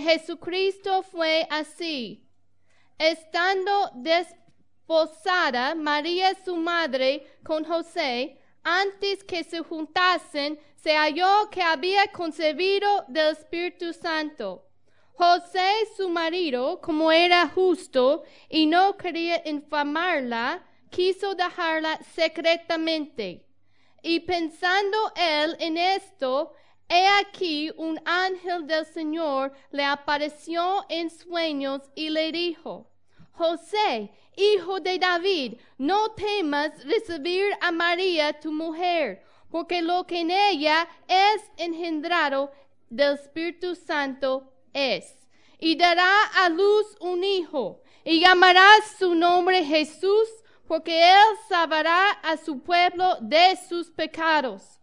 Jesucristo fue así. Estando desposada María su madre con José, antes que se juntasen, se halló que había concebido del Espíritu Santo. José su marido, como era justo y no quería infamarla, quiso dejarla secretamente. Y pensando él en esto, He aquí un ángel del Señor le apareció en sueños y le dijo, José, hijo de David, no temas recibir a María tu mujer, porque lo que en ella es engendrado del Espíritu Santo es. Y dará a luz un hijo, y llamará su nombre Jesús, porque él salvará a su pueblo de sus pecados.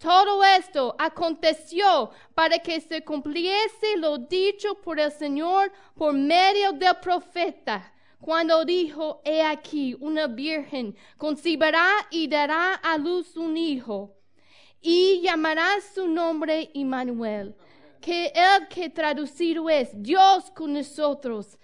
Todo esto aconteció para que se cumpliese lo dicho por el Señor por medio del profeta, cuando dijo, he aquí, una virgen concibirá y dará a luz un hijo, y llamará su nombre Immanuel, que el que traducido es Dios con nosotros,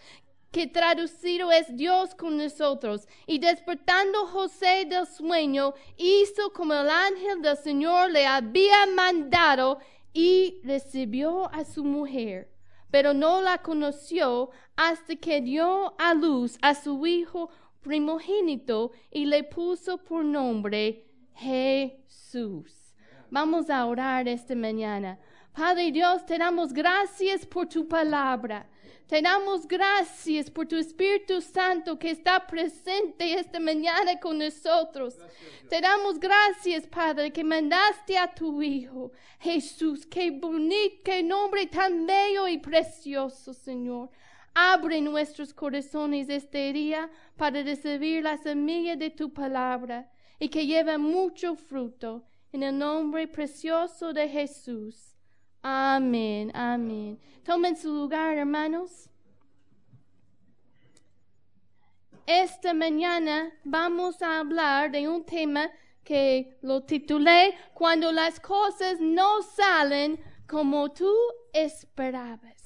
que traducido es Dios con nosotros. Y despertando José del sueño, hizo como el ángel del Señor le había mandado y recibió a su mujer. Pero no la conoció hasta que dio a luz a su hijo primogénito y le puso por nombre Jesús. Vamos a orar esta mañana. Padre Dios, te damos gracias por tu palabra. Te damos gracias por tu Espíritu Santo que está presente esta mañana con nosotros. Te damos gracias, Padre, que mandaste a tu Hijo. Jesús, qué bonito, qué nombre tan bello y precioso, Señor. Abre nuestros corazones este día para recibir la semilla de tu palabra y que lleve mucho fruto. En el nombre precioso de Jesús. Amén, amén. Tomen su lugar, hermanos. Esta mañana vamos a hablar de un tema que lo titulé Cuando las cosas no salen como tú esperabas.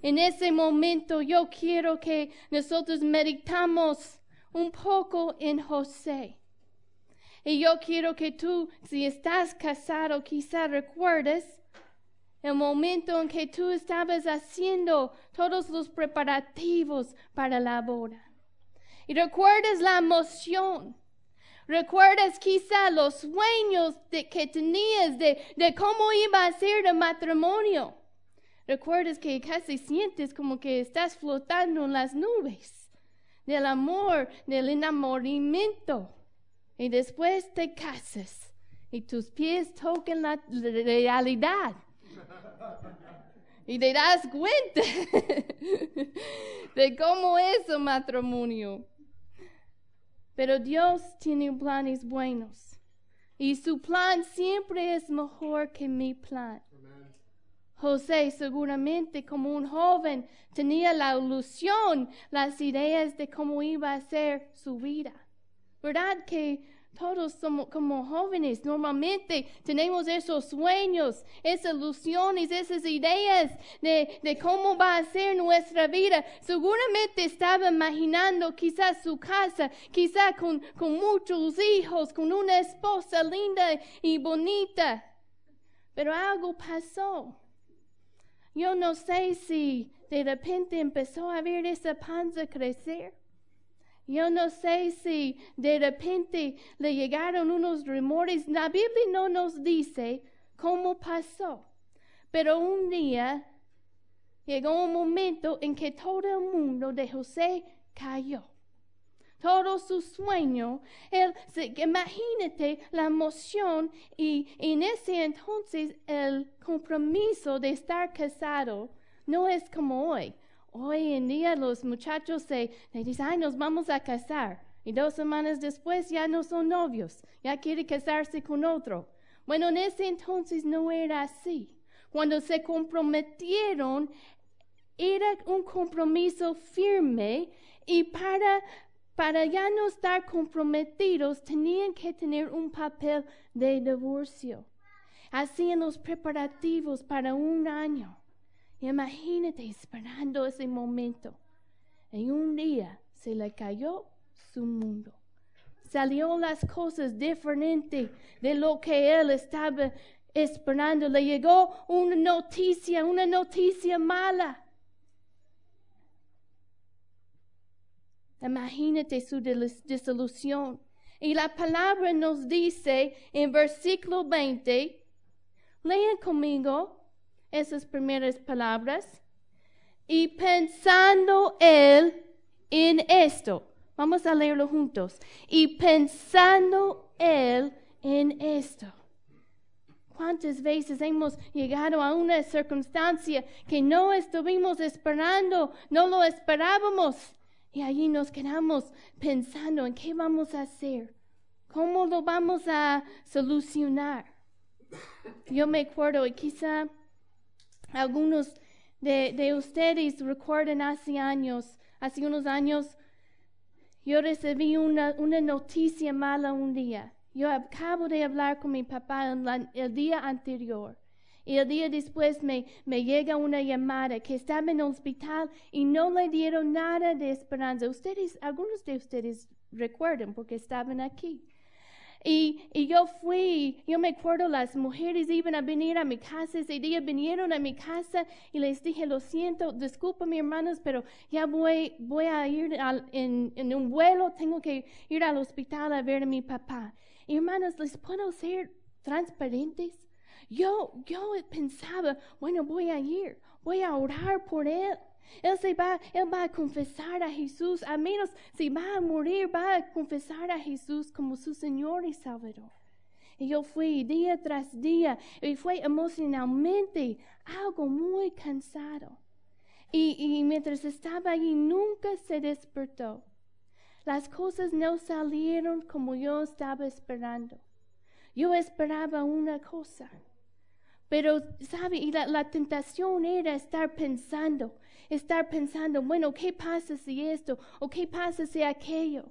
En ese momento yo quiero que nosotros meditamos un poco en José. Y yo quiero que tú, si estás casado, quizá recuerdes el momento en que tú estabas haciendo todos los preparativos para la boda. Y recuerdas la emoción. Recuerdas quizá los sueños que tenías de, de cómo iba a ser el matrimonio. Recuerdas que casi sientes como que estás flotando en las nubes del amor, del enamoramiento. Y después te casas y tus pies tocan la realidad y te das cuenta de cómo es el matrimonio. Pero Dios tiene planes buenos. Y su plan siempre es mejor que mi plan. José seguramente como un joven tenía la ilusión, las ideas de cómo iba a ser su vida. ¿Verdad que todos somos como jóvenes, normalmente tenemos esos sueños, esas ilusiones, esas ideas de, cómo va a ser nuestra vida. Seguramente estaba imaginando quizás su casa, quizás con, con muchos hijos, con una esposa linda y bonita. Pero algo pasó. Yo no sé si de repente empezó a ver esa panza crecer. Yo no sé si de repente le llegaron unos rumores. La Biblia no nos dice cómo pasó. Pero un día llegó un momento en que todo el mundo de José cayó. todo su sueño. Él, imagínate la emoción y en ese entonces el compromiso de estar casado no es como hoy. Hoy en día los muchachos se, dicen, ay, nos vamos a casar. Y dos semanas después ya no son novios, ya quiere casarse con otro. Bueno, en ese entonces no era así. Cuando se comprometieron, era un compromiso firme y para, para ya no estar comprometidos tenían que tener un papel de divorcio. Hacían los preparativos para un año. Imagínate esperando ese momento. En un día se le cayó su mundo. Salió las cosas diferentes de lo que él estaba esperando. Le llegó una noticia, una noticia mala. Imagínate su disolución. Y la palabra nos dice en versículo 20, lean conmigo esas primeras palabras. Y pensando él en esto, vamos a leerlo juntos. Y pensando él en esto. ¿Cuántas veces hemos llegado a una circunstancia que no estuvimos esperando, no lo esperábamos? Y allí nos quedamos pensando en qué vamos a hacer, cómo lo vamos a solucionar. Yo me acuerdo, y quizá algunos de, ustedes recuerdan hace años, hace unos años, yo recibí una, noticia mala un día. Yo acabo de hablar con mi papá el día anterior. Y el día después me, me llega una llamada que estaba en el hospital y no le dieron nada de esperanza. Ustedes, algunos de ustedes recuerdan porque estaban aquí. Y, yo fui, yo me acuerdo, las mujeres iban a venir a mi casa, ese día vinieron a mi casa y les dije, lo siento, disculpa mis hermanos, pero ya voy, voy a ir en, en, un vuelo, tengo que ir al hospital a ver a mi papá. Y hermanos, ¿les puedo ser transparentes? Yo, yo pensaba, bueno, voy a ir, voy a orar por él. Él se va, él va a confesar a Jesús, a menos si va a morir, va a confesar a Jesús como su Señor y Salvador. Y yo fui día tras día y fue emocionalmente algo muy cansado. Y, y mientras estaba allí nunca se despertó. Las cosas no salieron como yo estaba esperando. Yo esperaba una cosa pero, ¿sabe? Y la, tentación era estar pensando, estar pensando, bueno, ¿qué pasa si esto? ¿O qué pasa si aquello?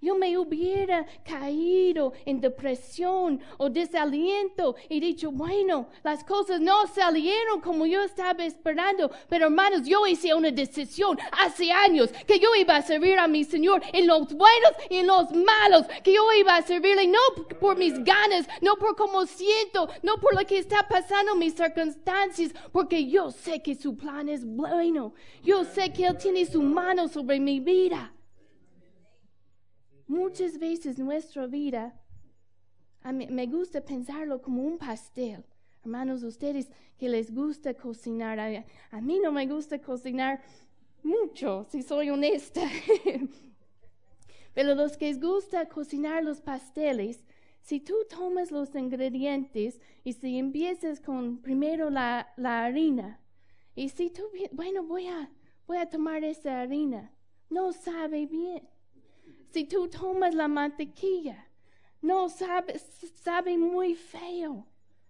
Yo me hubiera caído en depresión o desaliento y dicho, bueno, las cosas no salieron como yo estaba esperando, pero hermanos, yo hice una decisión hace años que yo iba a servir a mi Señor en los buenos y en los malos, que yo iba a servirle no por mis ganas, no por cómo siento, no por lo que está pasando mis circunstancias, porque yo sé que su plan es bueno, yo sé que Él tiene su mano sobre mi vida. Muchas veces nuestra vida, me gusta pensarlo como un pastel. Hermanos, ustedes que les gusta cocinar, a, a mí no me gusta cocinar mucho, si soy honesta. Pero los que les gusta cocinar los pasteles, si tú tomas los ingredientes y si empiezas con primero la, la harina, y si tú, bueno, voy a, voy a tomar esa harina, no sabe bien. Si tú tomas la mantequilla, no sabe, sabe muy feo,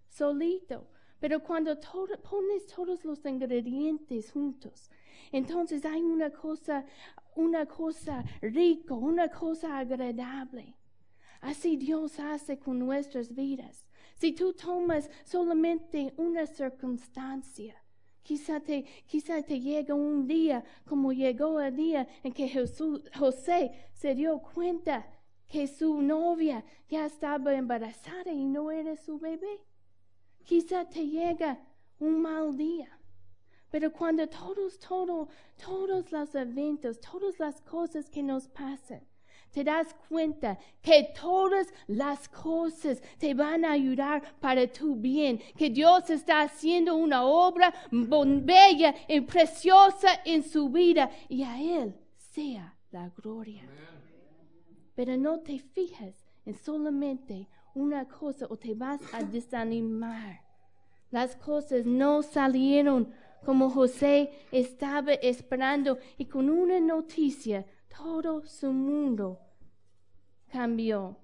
solito. Pero cuando pones todos los ingredientes juntos, entonces hay una cosa, una cosa rico, una cosa agradable. Así Dios hace con nuestras vidas. Si tú tomas solamente una circunstancia, Quizá te, quizá te llega un día como llegó el día en que Jesús, José se dio cuenta que su novia ya estaba embarazada y no era su bebé. Quizá te llega un mal día. Pero cuando todos, todos, todos los eventos, todas las cosas que nos pasan, te das cuenta que todas las cosas te van a ayudar para tu bien, que Dios está haciendo una obra bella y preciosa en su vida y a Él sea la gloria. pero no te fijas en solamente una cosa o te vas a desanimar. Las cosas no salieron como José estaba esperando y con una noticia todo su mundo cambió.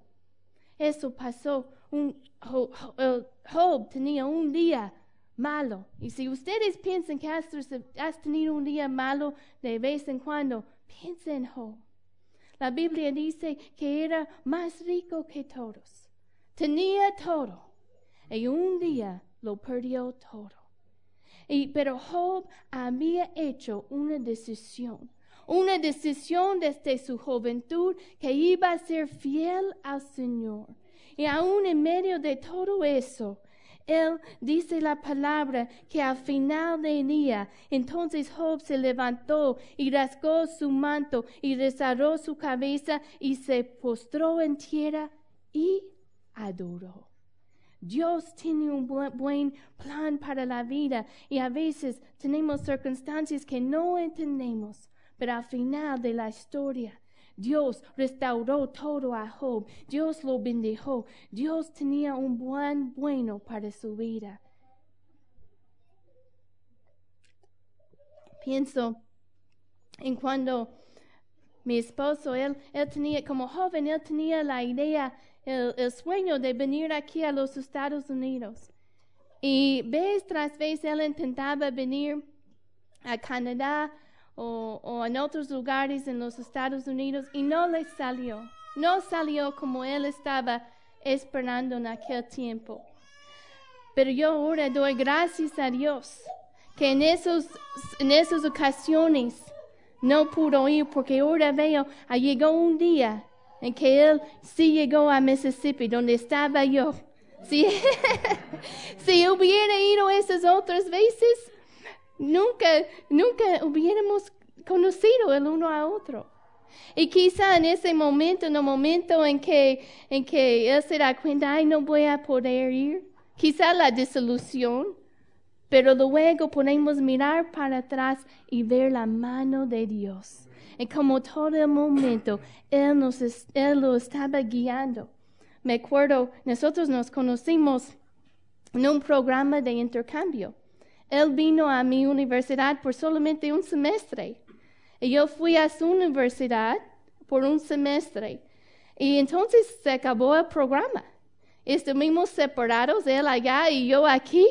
Eso pasó. Un, Job, tenía un día malo. Y si ustedes piensan que has, has, tenido un día malo de vez en cuando, piensen en Job. La Biblia dice que era más rico que todos. Tenía todo. Y un día lo perdió todo. Y, pero Job había hecho una decisión, una decisión desde su juventud que iba a ser fiel al Señor. Y aún en medio de todo eso, él dice la palabra que al final del día, entonces Job se levantó y rasgó su manto y desarró su cabeza y se postró en tierra y adoró. Dios tiene un buen plan para la vida y a veces tenemos circunstancias que no entendemos, pero al final de la historia Dios restauró todo a Job. Dios lo bendijo. Dios tenía un buen bueno para su vida. Pienso en cuando mi esposo, él, él tenía, como joven, él tenía la idea, el, el sueño de venir aquí a los Estados Unidos. Y vez tras vez él intentaba venir a Canadá, o, en otros lugares en los Estados Unidos y no le salió. No salió como él estaba esperando en aquel tiempo. Pero yo ahora doy gracias a Dios que en, esos, en esas ocasiones no pudo ir porque ahora veo, ah, llegó un día en que él sí llegó a Mississippi, donde estaba yo. Si, si hubiera ido esas otras veces, nunca, nunca hubiéramos conocido el uno a otro. Y quizá en ese momento, en el momento en que, en que él se da cuenta, ay, no voy a poder ir, quizá la desilusión, pero luego podemos mirar para atrás y ver la mano de Dios. Y como todo el momento, Él, nos, él lo estaba guiando. Me acuerdo, nosotros nos conocimos en un programa de intercambio. Él vino a mi universidad por solamente un semestre. Y yo fui a su universidad por un semestre. Y entonces se acabó el programa. Estuvimos separados, él allá y yo aquí.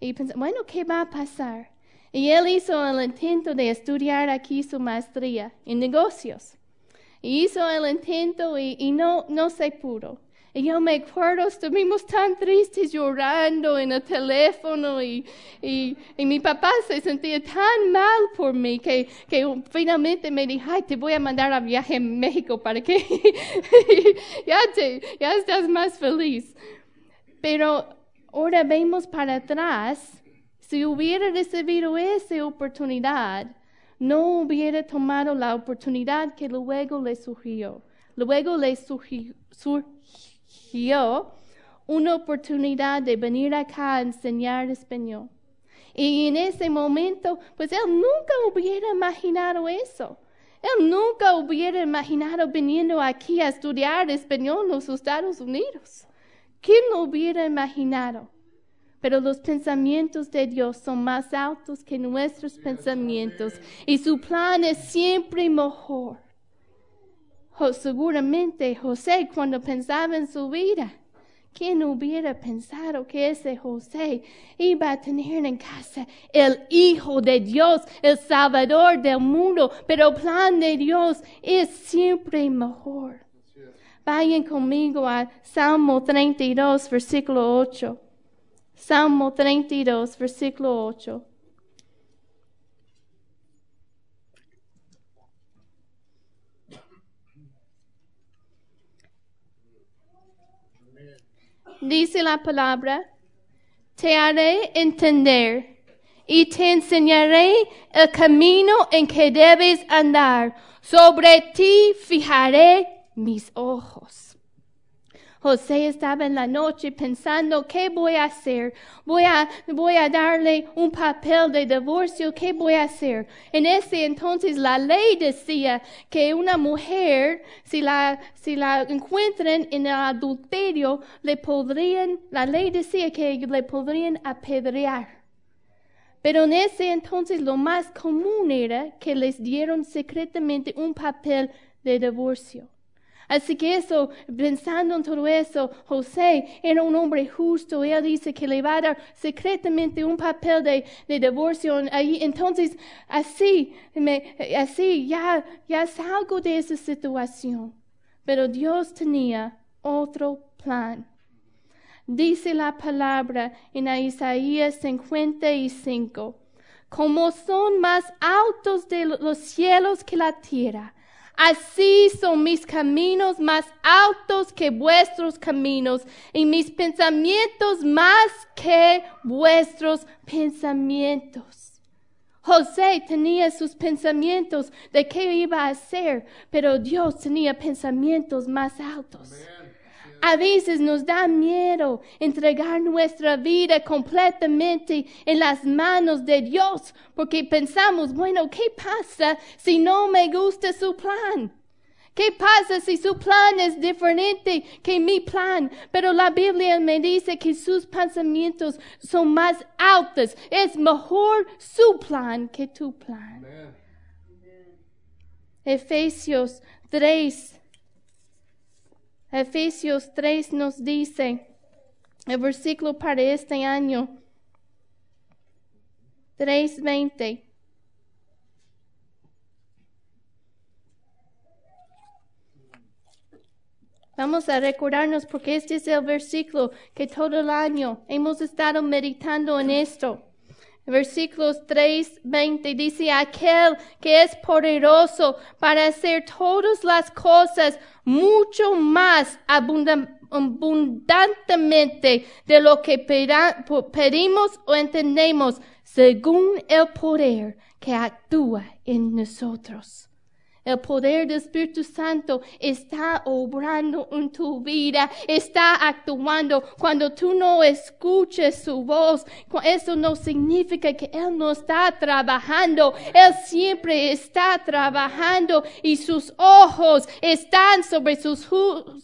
Y pensé, bueno, ¿qué va a pasar? Y él hizo el intento de estudiar aquí su maestría en negocios. Y hizo el intento y, y no, no se pudo. Y yo me acuerdo, estuvimos tan tristes llorando en el teléfono y, y, mi papá se sentía tan mal por mí que, que finalmente me dijo, ay, te voy a mandar a viaje a México para que ya, te, ya estás más feliz. Pero ahora vemos para atrás, si hubiera recibido esa oportunidad, no hubiera tomado la oportunidad que luego le surgió. Luego le surgió una oportunidad de venir acá a enseñar español. Y en ese momento, pues él nunca hubiera imaginado eso. Él nunca hubiera imaginado viniendo aquí a estudiar español en los Estados Unidos. ¿Quién lo hubiera imaginado? Pero los pensamientos de Dios son más altos que nuestros pensamientos y su plan es siempre mejor seguramente José cuando pensaba en su vida, ¿quién hubiera pensado que ese José iba a tener en casa el Hijo de Dios, el Salvador del mundo? Pero el plan de Dios es siempre mejor. Vayan conmigo a Salmo 32, versículo 8. Salmo 32, versículo 8. Dice la palabra, te haré entender y te enseñaré el camino en que debes andar. Sobre ti fijaré mis ojos. José estaba en la noche pensando, ¿qué voy a hacer? Voy a, voy a darle un papel de divorcio, ¿qué voy a hacer? En ese entonces la ley decía que una mujer, si la, si la encuentran en el adulterio, le podrían, la ley decía que le podrían apedrear. Pero en ese entonces lo más común era que les dieron secretamente un papel de divorcio. Así que eso, pensando en todo eso, José era un hombre justo. Él dice que le va a dar secretamente un papel de, divorcio. Ahí, entonces, así, me, así ya, ya salgo de esa situación. Pero Dios tenía otro plan. Dice la palabra en Isaías 55, como son más altos de los cielos que la tierra, Así son mis caminos más altos que vuestros caminos y mis pensamientos más que vuestros pensamientos. José tenía sus pensamientos de qué iba a hacer, pero Dios tenía pensamientos más altos. A veces nos da miedo entregar nuestra vida completamente en las manos de Dios porque pensamos, bueno, ¿qué pasa si no me gusta su plan? ¿Qué pasa si su plan es diferente que mi plan? Pero la Biblia me dice que sus pensamientos son más altos. Es mejor su plan que tu plan. Efesios 3, Efesios 3 nos dice, el versículo para este año, 3.20. Vamos a recordarnos porque este es el versículo que todo el año hemos estado meditando en esto. Versículos 3, 20 dice, aquel que es poderoso para hacer todas las cosas mucho más abundantemente de lo que pedimos o entendemos según el poder que actúa en nosotros. El poder del Espíritu Santo está obrando en tu vida, está actuando. Cuando tú no escuches su voz, eso no significa que Él no está trabajando. Él siempre está trabajando y sus ojos están sobre, sus,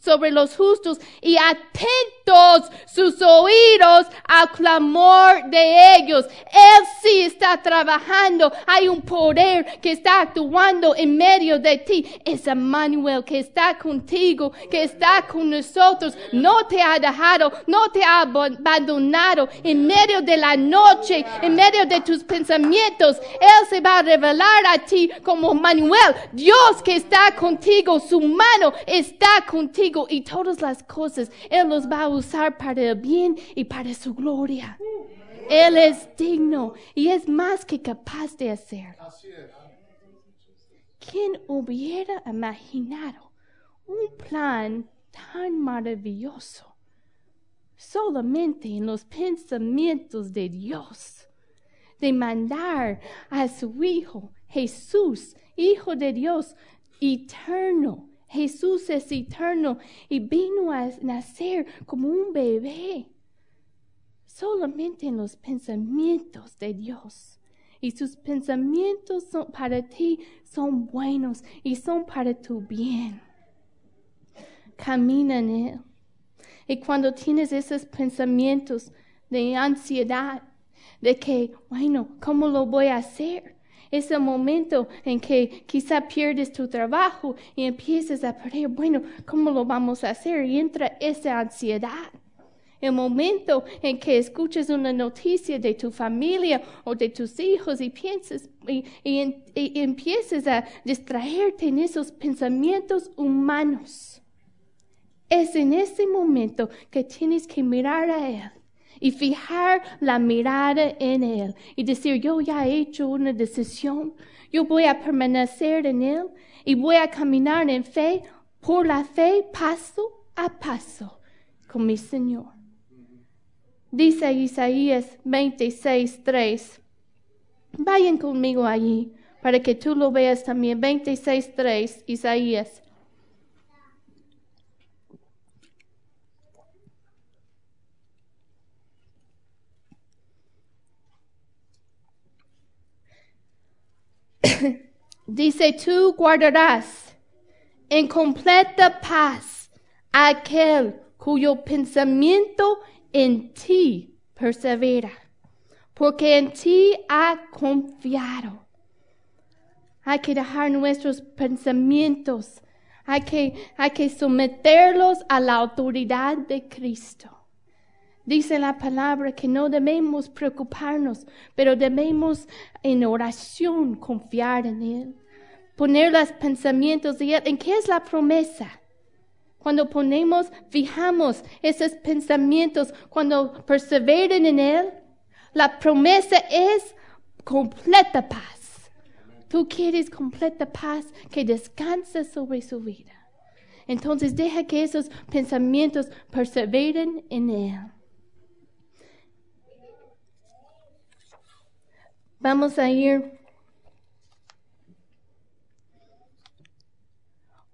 sobre los justos y atentos sus oídos al clamor de ellos. Él sí está trabajando. Hay un poder que está actuando en medio de ti es Emmanuel que está contigo, que está con nosotros. No te ha dejado, no te ha abandonado en medio de la noche, en medio de tus pensamientos. Él se va a revelar a ti como Emmanuel, Dios que está contigo, su mano está contigo y todas las cosas Él los va a usar para el bien y para su gloria. Él es digno y es más que capaz de hacer. ¿Quién hubiera imaginado un plan tan maravilloso solamente en los pensamientos de Dios? De mandar a su Hijo, Jesús, Hijo de Dios, eterno. Jesús es eterno y vino a nacer como un bebé solamente en los pensamientos de Dios y sus pensamientos son para ti son buenos y son para tu bien. Camina en Él. Y cuando tienes esos pensamientos de ansiedad, de que, bueno, ¿cómo lo voy a hacer? Es el momento en que quizá pierdes tu trabajo y empiezas a perder, bueno, ¿cómo lo vamos a hacer? Y entra esa ansiedad. El momento en que escuchas una noticia de tu familia o de tus hijos y piensas y, empiezas a distraerte en esos pensamientos humanos. Es en ese momento que tienes que mirar a Él y fijar la mirada en Él y decir, yo ya he hecho una decisión, yo voy a permanecer en Él y voy a caminar en fe, por la fe, paso a paso, con mi Señor. Dice Isaías 26:3. Vayan conmigo allí para que tú lo veas también. 26:3 Isaías. Dice, tú guardarás en completa paz aquel cuyo pensamiento en ti persevera, porque en ti ha confiado. Hay que dejar nuestros pensamientos, hay que, hay que someterlos a la autoridad de Cristo. Dice la palabra que no debemos preocuparnos, pero debemos en oración confiar en Él. Poner los pensamientos de Él. ¿En qué es la promesa? Cuando ponemos, fijamos esos pensamientos, cuando perseveren en Él, la promesa es completa paz. Tú quieres completa paz que descanse sobre su vida. Entonces deja que esos pensamientos perseveren en Él. Vamos a ir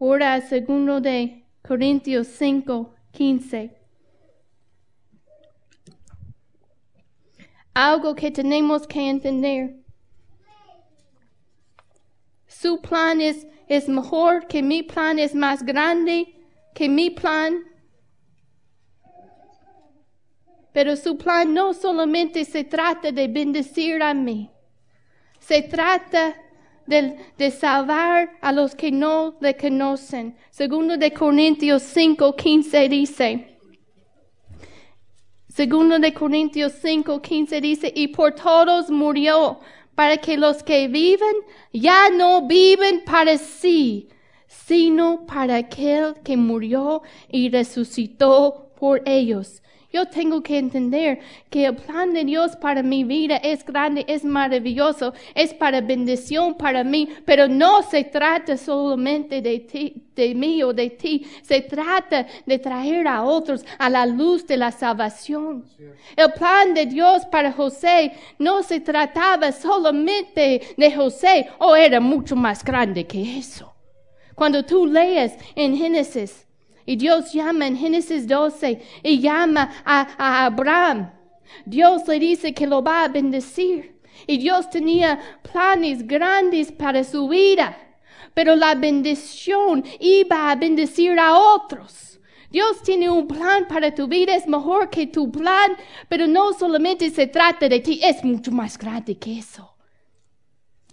ahora segundo de Corintios 5, 15. Algo que tenemos que entender. Su plan es, es mejor que mi plan, es más grande que mi plan. Pero su plan no solamente se trata de bendecir a mí. Se trata de, de, salvar a los que no le conocen. Segundo de Corintios 5, 15 dice. Segundo de Corintios 5, 15 dice, y por todos murió, para que los que viven ya no viven para sí, sino para aquel que murió y resucitó por ellos. Yo tengo que entender que el plan de Dios para mi vida es grande, es maravilloso, es para bendición para mí, pero no se trata solamente de ti, de mí o de ti, se trata de traer a otros a la luz de la salvación. El plan de Dios para José no se trataba solamente de José, o era mucho más grande que eso. Cuando tú lees en Génesis, y Dios llama en Génesis 12 y llama a, a, Abraham. Dios le dice que lo va a bendecir. Y Dios tenía planes grandes para su vida. Pero la bendición iba a bendecir a otros. Dios tiene un plan para tu vida, es mejor que tu plan, pero no solamente se trata de ti, es mucho más grande que eso.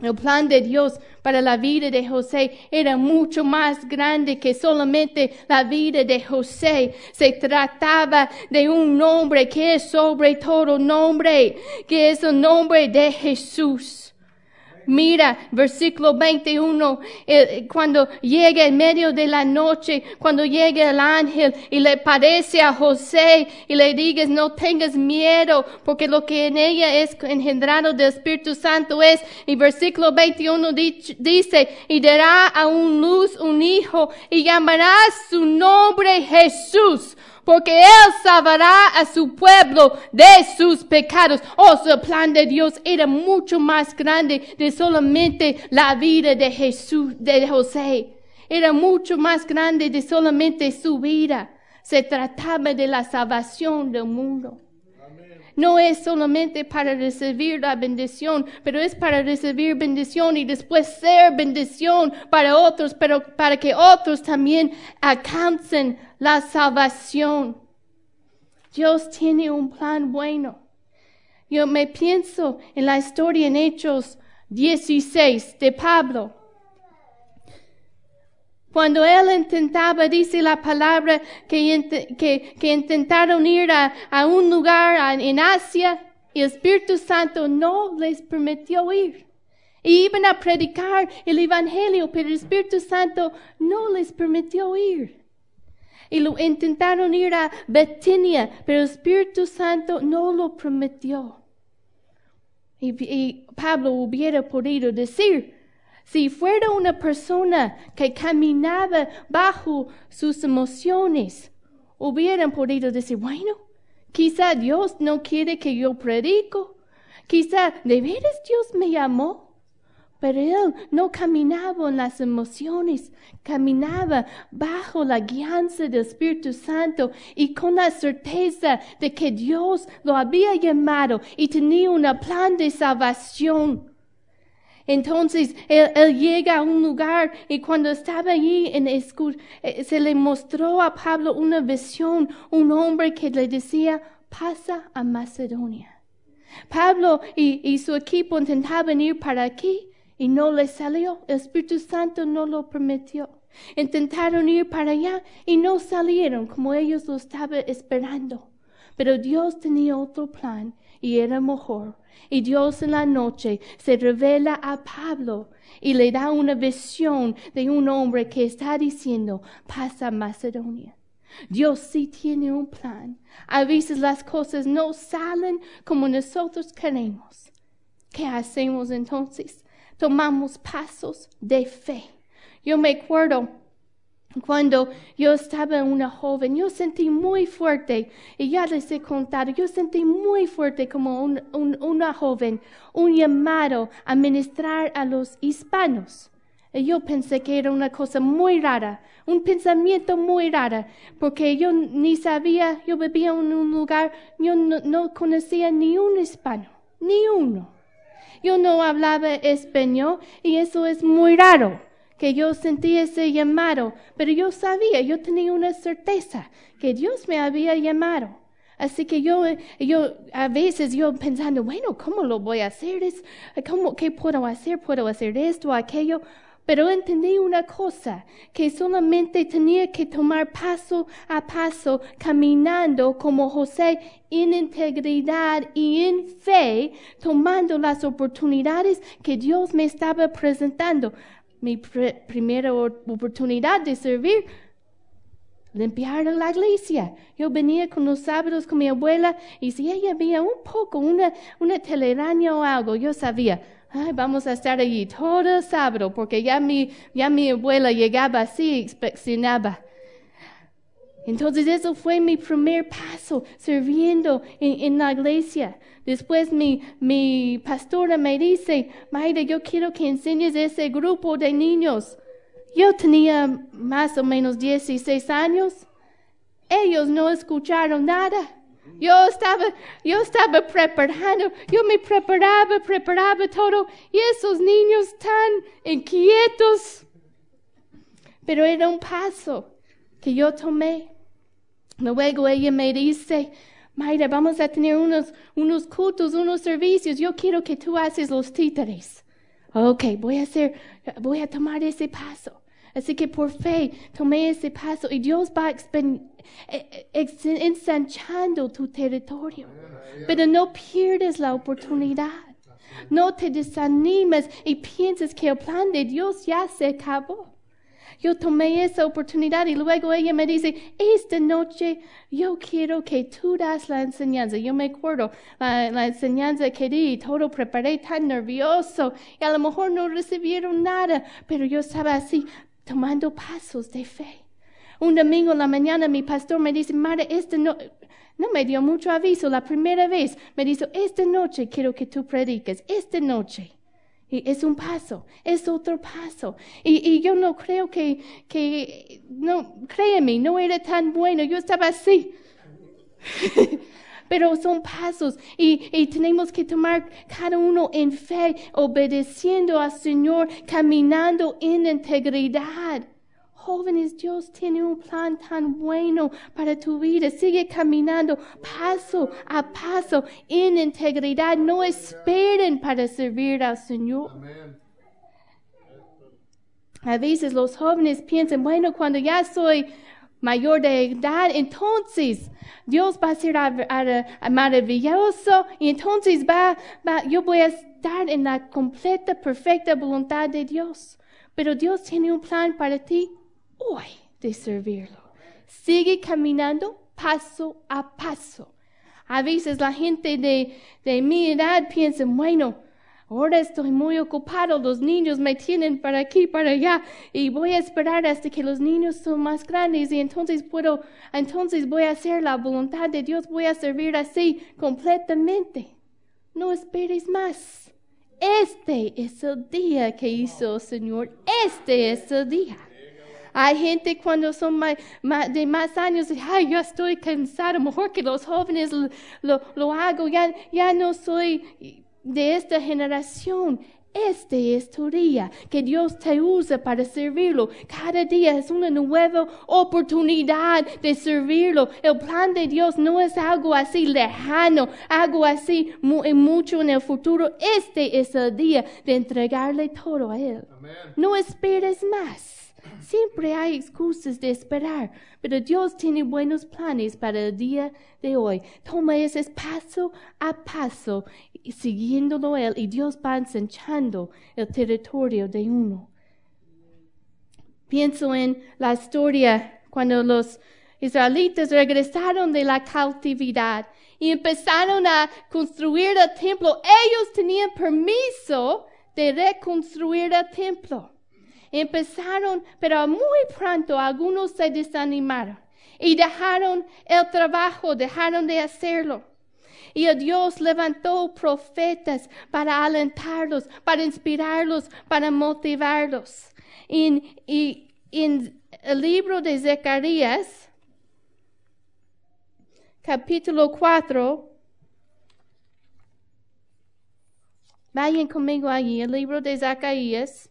El plan de Dios para la vida de José era mucho más grande que solamente la vida de José. Se trataba de un nombre que es sobre todo nombre, que es el nombre de Jesús. Mira, versículo 21, eh, cuando llega en medio de la noche, cuando llega el ángel y le parece a José y le digas, no tengas miedo, porque lo que en ella es engendrado del Espíritu Santo es, y versículo 21 dice, y dará a un luz un hijo y llamará su nombre Jesús porque Él salvará a su pueblo de sus pecados. Oh, el plan de Dios era mucho más grande de solamente la vida de Jesús, de José. Era mucho más grande de solamente su vida. Se trataba de la salvación del mundo. No es solamente para recibir la bendición, pero es para recibir bendición y después ser bendición para otros, pero para que otros también alcancen la salvación. Dios tiene un plan bueno. Yo me pienso en la historia en Hechos 16 de Pablo. Cuando él intentaba, dice la palabra, que, intentaron ir a, un lugar en Asia y el Espíritu Santo no les permitió ir. Y iban a predicar el Evangelio, pero el Espíritu Santo no les permitió ir y lo intentaron ir a Betinia, pero el Espíritu Santo no lo prometió. Y, Pablo hubiera podido decir, si fuera una persona que caminaba bajo sus emociones, hubieran podido decir, bueno, quizá Dios no quiere que yo predico, quizá de veras Dios me llamó. Pero él no caminaba en las emociones, caminaba bajo la guianza del Espíritu Santo y con la certeza de que Dios lo había llamado y tenía un plan de salvación. Entonces él, llega a un lugar y cuando estaba allí en escu- eh, se le mostró a Pablo una visión, un hombre que le decía, pasa a Macedonia. Pablo y, y su equipo intentaban ir para aquí y no les salió. El Espíritu Santo no lo permitió. Intentaron ir para allá y no salieron como ellos lo estaban esperando. Pero Dios tenía otro plan y era mejor. Y Dios en la noche se revela a Pablo y le da una visión de un hombre que está diciendo, pasa Macedonia. Dios sí tiene un plan. A veces las cosas no salen como nosotros queremos. ¿Qué hacemos entonces? Tomamos pasos de fe. Yo me acuerdo cuando yo estaba una joven, yo sentí muy fuerte, y ya les he contado, yo sentí muy fuerte como un- un- una joven, un llamado a ministrar a los hispanos. Y yo pensé que era una cosa muy rara, un pensamiento muy raro, porque yo ni sabía, yo vivía en un lugar, yo no conocía ni un hispano, ni uno. Yo no hablaba español y eso es muy raro, que yo sentí ese llamado, pero yo sabía, yo tenía una certeza que Dios me había llamado. Así que yo, yo a veces yo pensando, bueno, ¿cómo lo voy a hacer? ¿cómo, ¿Qué puedo hacer? ¿Puedo hacer esto, aquello? Pero entendí una cosa, que solamente tenía que tomar paso a paso, caminando como José en integridad y en fe, tomando las oportunidades que Dios me estaba presentando. Mi pr- primera or- oportunidad de servir limpiar la iglesia. Yo venía con los sábados con mi abuela y si ella veía un poco, una, una telaraña o algo, yo sabía, ay, vamos a estar allí todo el sábado porque ya mi, ya mi abuela llegaba así, inspeccionaba. Entonces eso fue mi primer paso, sirviendo en, la iglesia. Después mi, mi pastora me dice, Mayra, yo quiero que enseñes a ese grupo de niños. Yo tenía más o menos 16 años. Ellos no escucharon nada. Yo estaba, yo estaba preparando, yo me preparaba, preparaba todo, y esos niños tan inquietos. Pero era un paso que yo tomé. Luego ella me dice, Mayra, vamos a tener unos, unos cultos, unos servicios. Yo quiero que tú haces los títeres. Ok, voy a hacer, voy a tomar ese paso. Así que por fe tomé ese paso y Dios va eh, ex- ensanchando tu territorio. Pero no pierdes la oportunidad. No te desanimes y pienses que el plan de Dios ya se acabó. Yo tomé esa oportunidad y luego ella me dice, esta noche yo quiero que tú das la enseñanza. Yo me acuerdo la, la enseñanza que di, todo preparé tan nervioso y a lo mejor no recibieron nada, pero yo estaba así tomando pasos de fe. Un domingo en la mañana mi pastor me dice, Mara, esta no, no me dio mucho aviso la primera vez. Me dijo, esta noche quiero que tú prediques, esta noche. Y es un paso, es otro paso. Y, y yo no creo que, que, no, créeme, no era tan bueno. Yo estaba así. Pero son pasos y, y tenemos que tomar cada uno en fe, obedeciendo al Señor, caminando en integridad. Jóvenes, Dios tiene un plan tan bueno para tu vida. Sigue caminando paso a paso en integridad. No esperen para servir al Señor. A veces los jóvenes piensan, bueno, cuando ya soy mayor de edad, entonces Dios va a ser a- a- a- maravilloso y entonces va, va, yo voy a estar en la completa, perfecta voluntad de Dios. Pero Dios tiene un plan para ti hoy de servirlo. Sigue caminando paso a paso. A veces la gente de, de mi edad piensa, bueno, ahora estoy muy ocupado, los niños me tienen para aquí, para allá, y voy a esperar hasta que los niños son más grandes y entonces puedo, entonces voy a hacer la voluntad de Dios, voy a servir así completamente. No esperes más. Este es el día que hizo el Señor. Este es el día. Hay gente cuando son ma- ma- de más años, ay, yo estoy cansado, mejor que los jóvenes lo, lo- lo hago, ya, ya no soy de esta generación. Este es tu día, que Dios te usa para servirlo. Cada día es una nueva oportunidad de servirlo. El plan de Dios no es algo así lejano, algo así mucho en el futuro. Este es el día de entregarle todo a Él. No esperes más. Siempre hay excusas de esperar, pero Dios tiene buenos planes para el día de hoy. Toma ese paso a paso, siguiéndolo Él, y Dios va ensanchando el territorio de uno. Pienso en la historia cuando los israelitas regresaron de la cautividad y empezaron a construir el templo. Ellos tenían permiso de reconstruir el templo. Empezaron, pero muy pronto algunos se desanimaron y dejaron el trabajo, dejaron de hacerlo. Y Dios levantó profetas para alentarlos, para inspirarlos, para motivarlos. y en el libro de Zacarías, capítulo 4, vayan conmigo allí, el libro de Zacarías.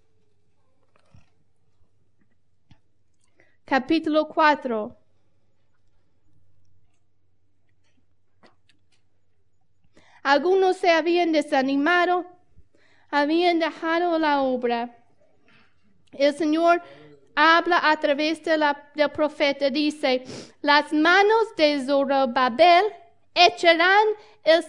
Capítulo 4. Algunos se habían desanimado, habían dejado la obra. El Señor habla a través de la, del profeta, dice, las manos de Zorobabel echarán el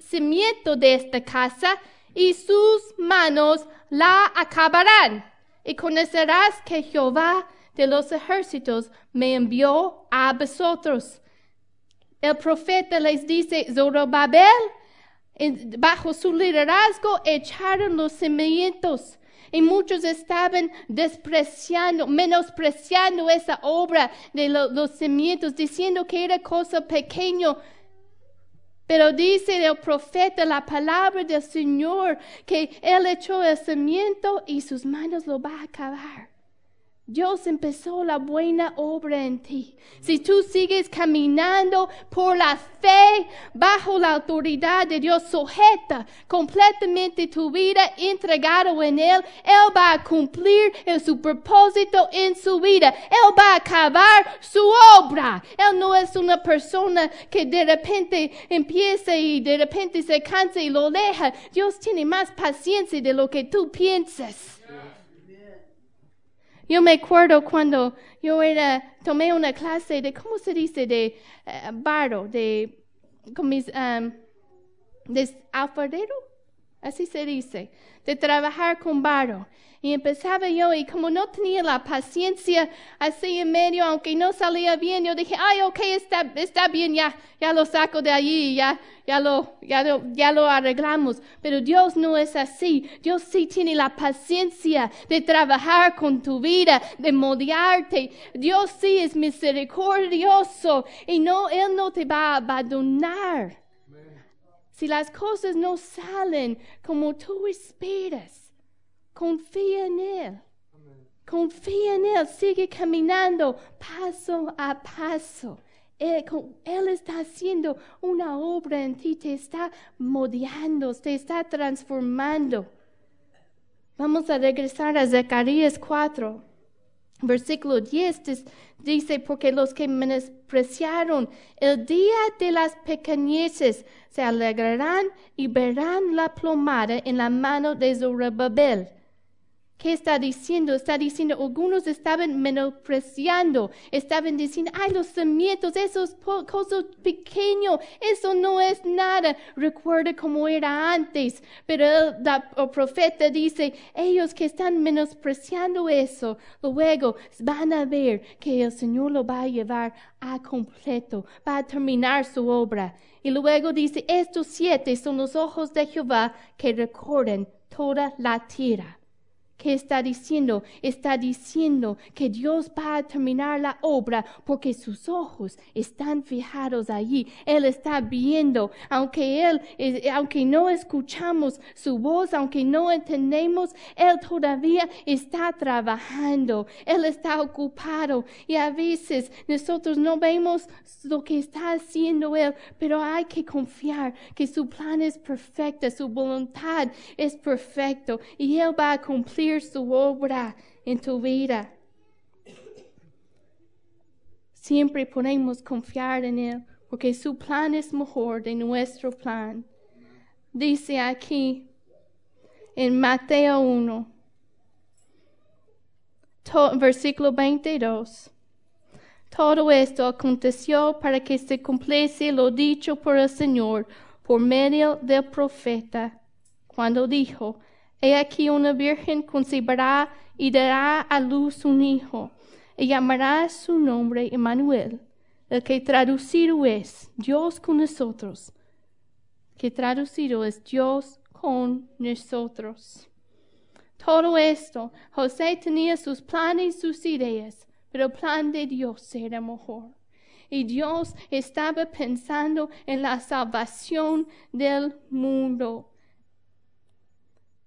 cimiento de esta casa y sus manos la acabarán. Y conocerás que Jehová de los ejércitos me envió a vosotros. El profeta les dice, Zorobabel, bajo su liderazgo echaron los cimientos. Y muchos estaban despreciando, menospreciando esa obra de los cimientos, diciendo que era cosa pequeña. Pero dice el profeta la palabra del Señor que Él echó el cimiento y sus manos lo va a acabar. Dios empezó la buena obra en ti. Si tú sigues caminando por la fe bajo la autoridad de Dios, sujeta completamente tu vida entregado en Él, Él va a cumplir su propósito en su vida. Él va a acabar su obra. Él no es una persona que de repente empieza y de repente se cansa y lo deja. Dios tiene más paciencia de lo que tú piensas. Yo me acuerdo cuando yo era, tomé una clase de, ¿cómo se dice? De barro, de, con mis, um, de alfarero, así se dice, de trabajar con barro. Y empezaba yo y como no tenía la paciencia así en medio, aunque no salía bien, yo dije, ay, ok, está, está bien, ya, ya lo saco de allí, ya, ya lo, ya lo, ya lo arreglamos. Pero Dios no es así. Dios sí tiene la paciencia de trabajar con tu vida, de moldearte. Dios sí es misericordioso y no, Él no te va a abandonar. Si las cosas no salen como tú esperas, Confía en Él. Confía en Él. Sigue caminando paso a paso. Él, está haciendo una obra en ti, te está moldeando, te está transformando. Vamos a regresar a Zacarías 4, versículo 10. Dice, porque los que menospreciaron el día de las pequeñeces se alegrarán y verán la plomada en la mano de Zorobabel ¿Qué está diciendo? Está diciendo, algunos estaban menospreciando, estaban diciendo, ay, los cimientos, esos cosas pequeños, eso no es nada. Recuerda cómo era antes. Pero el, profeta dice, ellos que están menospreciando eso, luego van a ver que el Señor lo va a llevar a completo, va a terminar su obra. Y luego dice, estos siete son los ojos de Jehová que recorren toda la tierra ¿Qué está diciendo? Está diciendo que Dios va a terminar la obra porque sus ojos están fijados allí. Él está viendo, aunque Él, eh, aunque no escuchamos su voz, aunque no entendemos, Él todavía está trabajando. Él está ocupado y a veces nosotros no vemos lo que está haciendo Él, pero hay que confiar que su plan es perfecto, su voluntad es perfecto y Él va a cumplir su obra en tu vida. Siempre podemos confiar en Él porque su plan es mejor de nuestro plan. Dice aquí en Mateo 1, versículo 22. Todo esto aconteció para que se cumpliese lo dicho por el Señor por medio del profeta, cuando dijo, He aquí una virgen concebirá y dará a luz un hijo, y llamará su nombre Emmanuel, el que traducido es Dios con nosotros, que traducido es Dios con nosotros. Todo esto, José tenía sus planes y sus ideas, pero el plan de Dios era mejor. Y Dios estaba pensando en la salvación del mundo.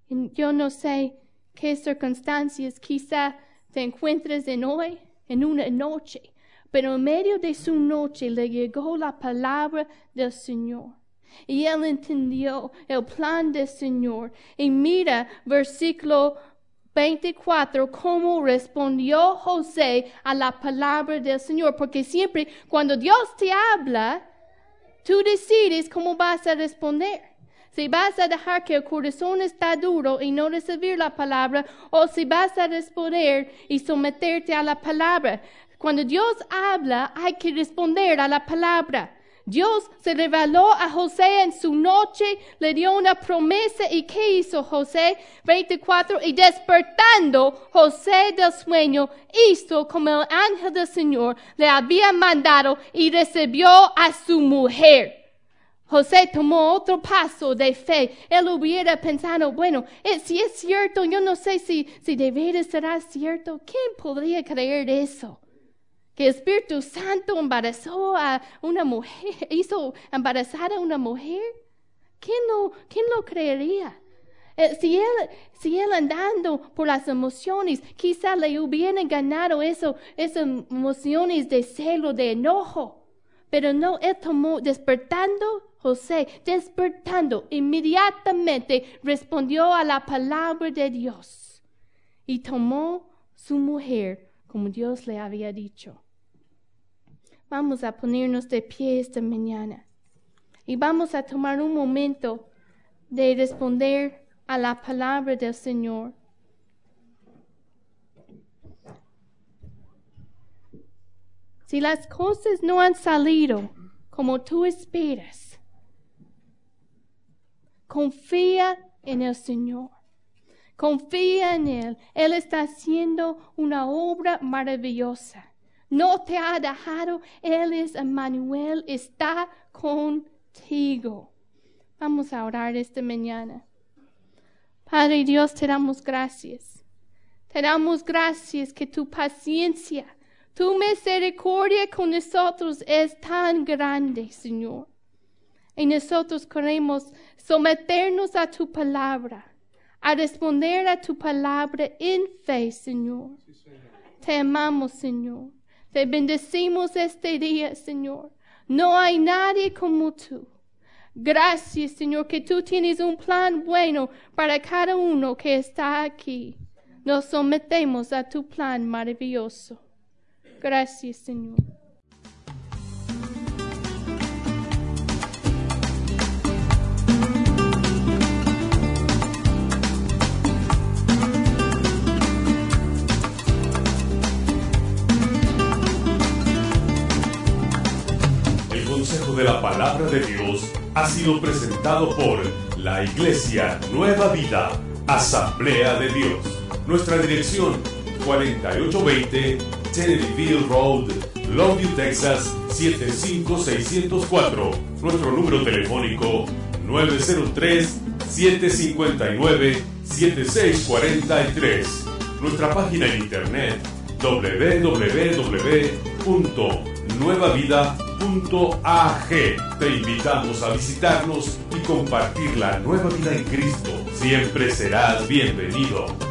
Yo no sé qué circunstancias quizá te encuentres en hoy, en una noche, pero en medio de su noche le llegó la palabra del Señor. Y él entendió el plan del Señor. Y mira, versículo 24, cómo respondió José a la palabra del Señor. Porque siempre cuando Dios te habla, tú decides cómo vas a responder. Si vas a dejar que el corazón está duro y no recibir la palabra, o si vas a responder y someterte a la palabra. Cuando Dios habla, hay que responder a la palabra. Dios se reveló a José en su noche, le dio una promesa y ¿qué hizo José? 24. Y despertando José del sueño, hizo como el ángel del Señor le había mandado y recibió a su mujer. José tomó otro paso de fe. Él hubiera pensado, bueno, eh, si es cierto, yo no sé si, si de veras será cierto. ¿Quién podría creer eso? que el Espíritu Santo embarazó a una mujer, hizo embarazar a una mujer. ¿Quién lo, quién lo creería? Eh, si, él, si él andando por las emociones, quizá le hubieran ganado eso, esas emociones de celo, de enojo. Pero no, él tomó, despertando, José, despertando, inmediatamente respondió a la palabra de Dios y tomó su mujer como Dios le había dicho. Vamos a ponernos de pie esta mañana y vamos a tomar un momento de responder a la palabra del Señor. Si las cosas no han salido como tú esperas, confía en el Señor. Confía en Él. Él está haciendo una obra maravillosa no te ha dejado, Él es Emmanuel, está contigo. Vamos a orar esta mañana. Padre Dios, te damos gracias. Te damos gracias que tu paciencia, tu misericordia con nosotros es tan grande, Señor. Y nosotros queremos someternos a tu palabra, a responder a tu palabra en fe, Señor. Te amamos, Señor. Te bendecimos este día, Señor. No hay nadie como tú. Gracias, Señor, que tú tienes un plan bueno para cada uno que está aquí. Nos sometemos a tu plan maravilloso. Gracias, Señor. De la palabra de Dios ha sido presentado por la Iglesia Nueva Vida, Asamblea de Dios. Nuestra dirección 4820 Tennedyville Road, Longview, Texas 75604. Nuestro número telefónico 903 759 7643. Nuestra página en internet Te invitamos a visitarnos y compartir la nueva vida en Cristo. Siempre serás bienvenido.